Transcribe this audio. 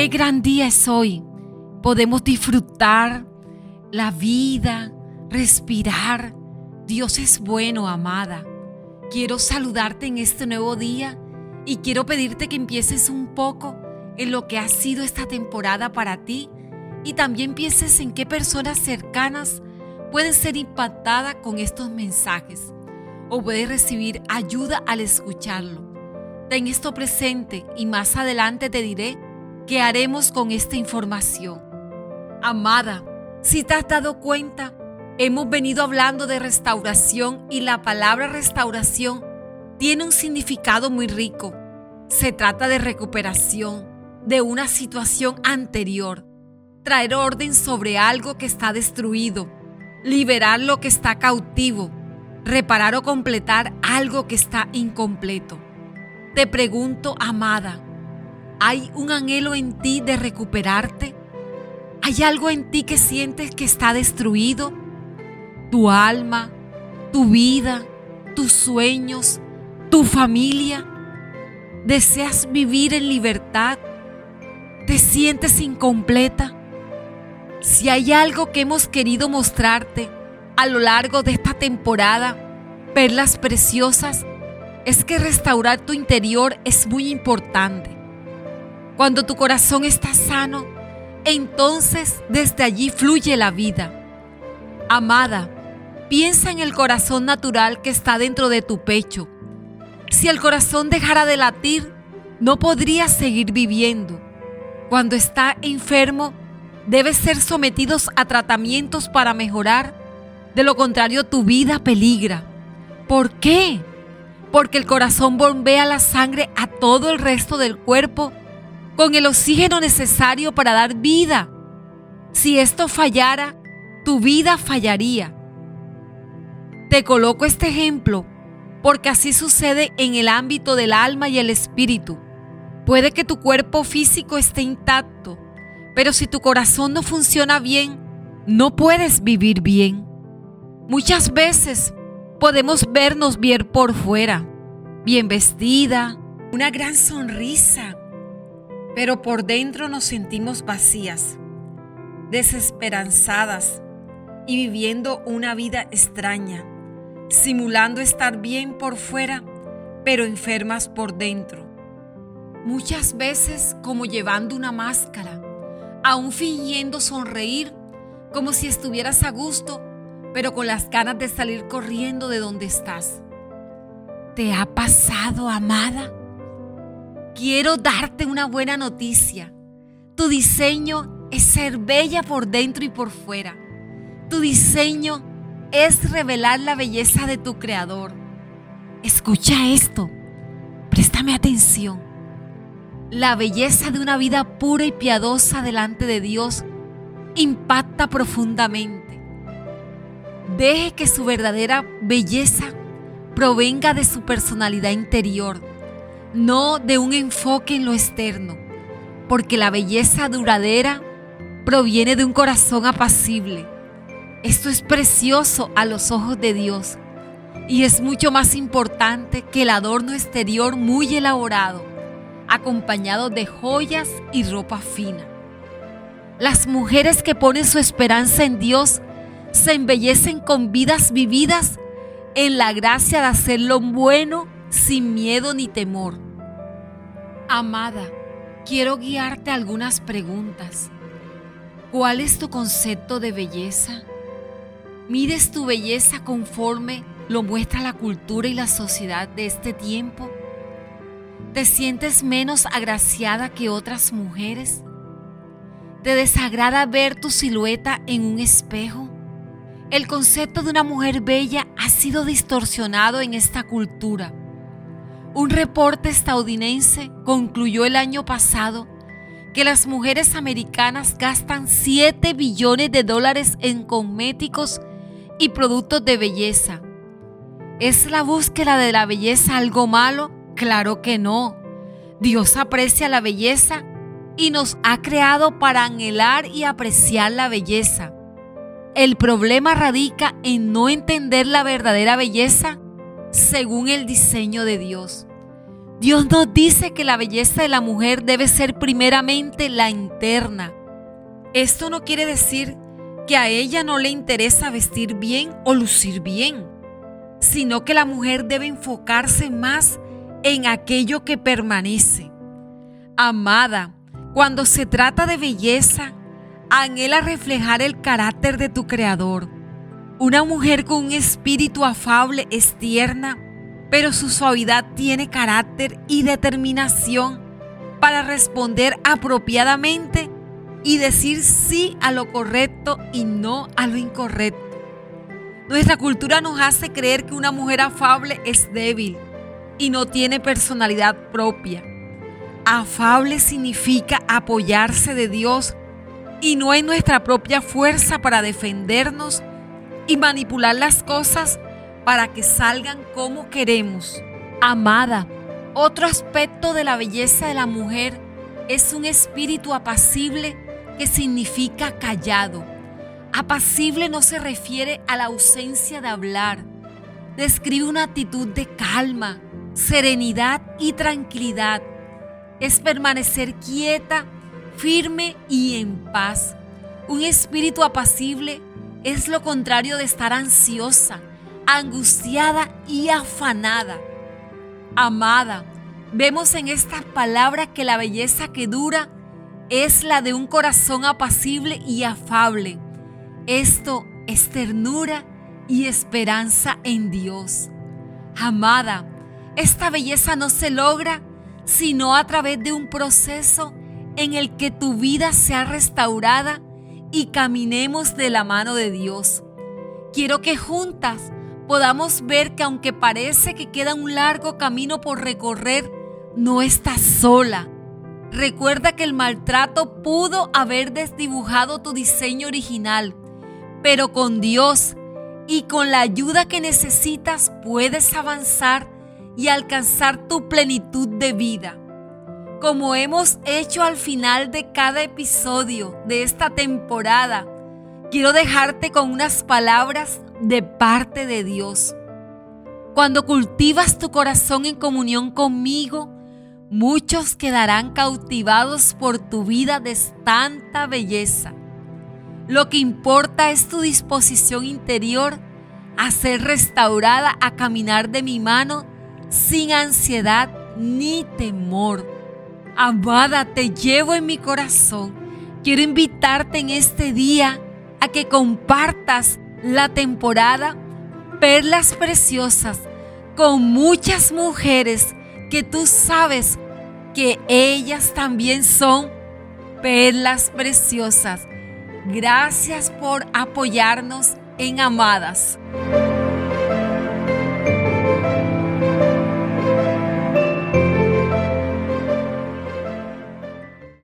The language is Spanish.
Qué gran día es hoy. Podemos disfrutar la vida, respirar. Dios es bueno, amada. Quiero saludarte en este nuevo día y quiero pedirte que empieces un poco en lo que ha sido esta temporada para ti y también pienses en qué personas cercanas pueden ser impactadas con estos mensajes o puedes recibir ayuda al escucharlo. Ten esto presente y más adelante te diré qué haremos con esta información. Amada, si te has dado cuenta, hemos venido hablando de restauración y la palabra restauración tiene un significado muy rico. Se trata de recuperación de una situación anterior, traer orden sobre algo que está destruido, liberar lo que está cautivo, reparar o completar algo que está incompleto. Te pregunto, amada, ¿hay un anhelo en ti de recuperarte? ¿Hay algo en ti que sientes que está destruido? ¿Tu alma, tu vida, tus sueños, tu familia? ¿Deseas vivir en libertad? ¿Te sientes incompleta? Si hay algo que hemos querido mostrarte a lo largo de esta temporada, perlas preciosas, es que restaurar tu interior es muy importante. Cuando tu corazón está sano, entonces desde allí fluye la vida. Amada, piensa en el corazón natural que está dentro de tu pecho. Si el corazón dejara de latir, no podrías seguir viviendo. Cuando está enfermo, debes ser sometidos a tratamientos para mejorar. De lo contrario, tu vida peligra. ¿Por qué? porque el corazón bombea la sangre a todo el resto del cuerpo con el oxígeno necesario para dar vida. Si esto fallara, tu vida fallaría. Te coloco este ejemplo porque así sucede en el ámbito del alma y el espíritu. Puede que tu cuerpo físico esté intacto, pero si tu corazón no funciona bien, no puedes vivir bien. Muchas veces podemos vernos bien por fuera, bien vestida, una gran sonrisa, pero por dentro nos sentimos vacías, desesperanzadas y viviendo una vida extraña, simulando estar bien por fuera, pero enfermas por dentro. Muchas veces como llevando una máscara, aún fingiendo sonreír como si estuvieras a gusto pero con las ganas de salir corriendo de donde estás. ¿Te ha pasado, amada? Quiero darte una buena noticia. Tu diseño es ser bella por dentro y por fuera. Tu diseño es revelar la belleza de tu creador. Escucha esto. Préstame atención. La belleza de una vida pura y piadosa delante de Dios impacta profundamente Deje que su verdadera belleza provenga de su personalidad interior, no de un enfoque en lo externo, porque la belleza duradera proviene de un corazón apacible. Esto es precioso a los ojos de Dios y es mucho más importante que el adorno exterior muy elaborado, acompañado de joyas y ropa fina. Las mujeres que ponen su esperanza en Dios se embellecen con vidas vividas en la gracia de hacer lo bueno sin miedo ni temor. Amada, quiero guiarte algunas preguntas. ¿Cuál es tu concepto de belleza? ¿Mides tu belleza conforme lo muestra la cultura y la sociedad de este tiempo? ¿Te sientes menos agraciada que otras mujeres? ¿Te desagrada ver tu silueta en un espejo? El concepto de una mujer bella ha sido distorsionado en esta cultura. Un reporte estadounidense concluyó el año pasado que las mujeres americanas gastan 7 billones de dólares en cosméticos y productos de belleza. ¿Es la búsqueda de la belleza algo malo? Claro que no. Dios aprecia la belleza y nos ha creado para anhelar y apreciar la belleza. El problema radica en no entender la verdadera belleza según el diseño de Dios. Dios nos dice que la belleza de la mujer debe ser primeramente la interna. Esto no quiere decir que a ella no le interesa vestir bien o lucir bien, sino que la mujer debe enfocarse más en aquello que permanece. Amada, cuando se trata de belleza, anhela reflejar el carácter de tu Creador. Una mujer con un espíritu afable es tierna, pero su suavidad tiene carácter y determinación para responder apropiadamente y decir sí a lo correcto y no a lo incorrecto. Nuestra cultura nos hace creer que una mujer afable es débil y no tiene personalidad propia. Afable significa apoyarse de Dios y no en nuestra propia fuerza para defendernos y manipular las cosas para que salgan como queremos. Amada, otro aspecto de la belleza de la mujer es un espíritu apacible que significa callado. Apacible no se refiere a la ausencia de hablar. Describe una actitud de calma, serenidad y tranquilidad. Es permanecer quieta, firme y en paz. Un espíritu apacible es lo contrario de estar ansiosa, angustiada y afanada. Amada, vemos en estas palabras que la belleza que dura es la de un corazón apacible y afable. Esto es ternura y esperanza en Dios. Amada, esta belleza no se logra sino a través de un proceso en el que tu vida sea restaurada y caminemos de la mano de Dios. Quiero que juntas podamos ver que aunque parece que queda un largo camino por recorrer, no estás sola. Recuerda que el maltrato pudo haber desdibujado tu diseño original, pero con Dios y con la ayuda que necesitas puedes avanzar y alcanzar tu plenitud de vida. Como hemos hecho al final de cada episodio de esta temporada, quiero dejarte con unas palabras de parte de Dios. Cuando cultivas tu corazón en comunión conmigo, muchos quedarán cautivados por tu vida de tanta belleza. Lo que importa es tu disposición interior a ser restaurada, a caminar de mi mano sin ansiedad ni temor. Amada, te llevo en mi corazón. Quiero invitarte en este día a que compartas la temporada Perlas Preciosas con muchas mujeres que tú sabes que ellas también son perlas preciosas. Gracias por apoyarnos en Amadas.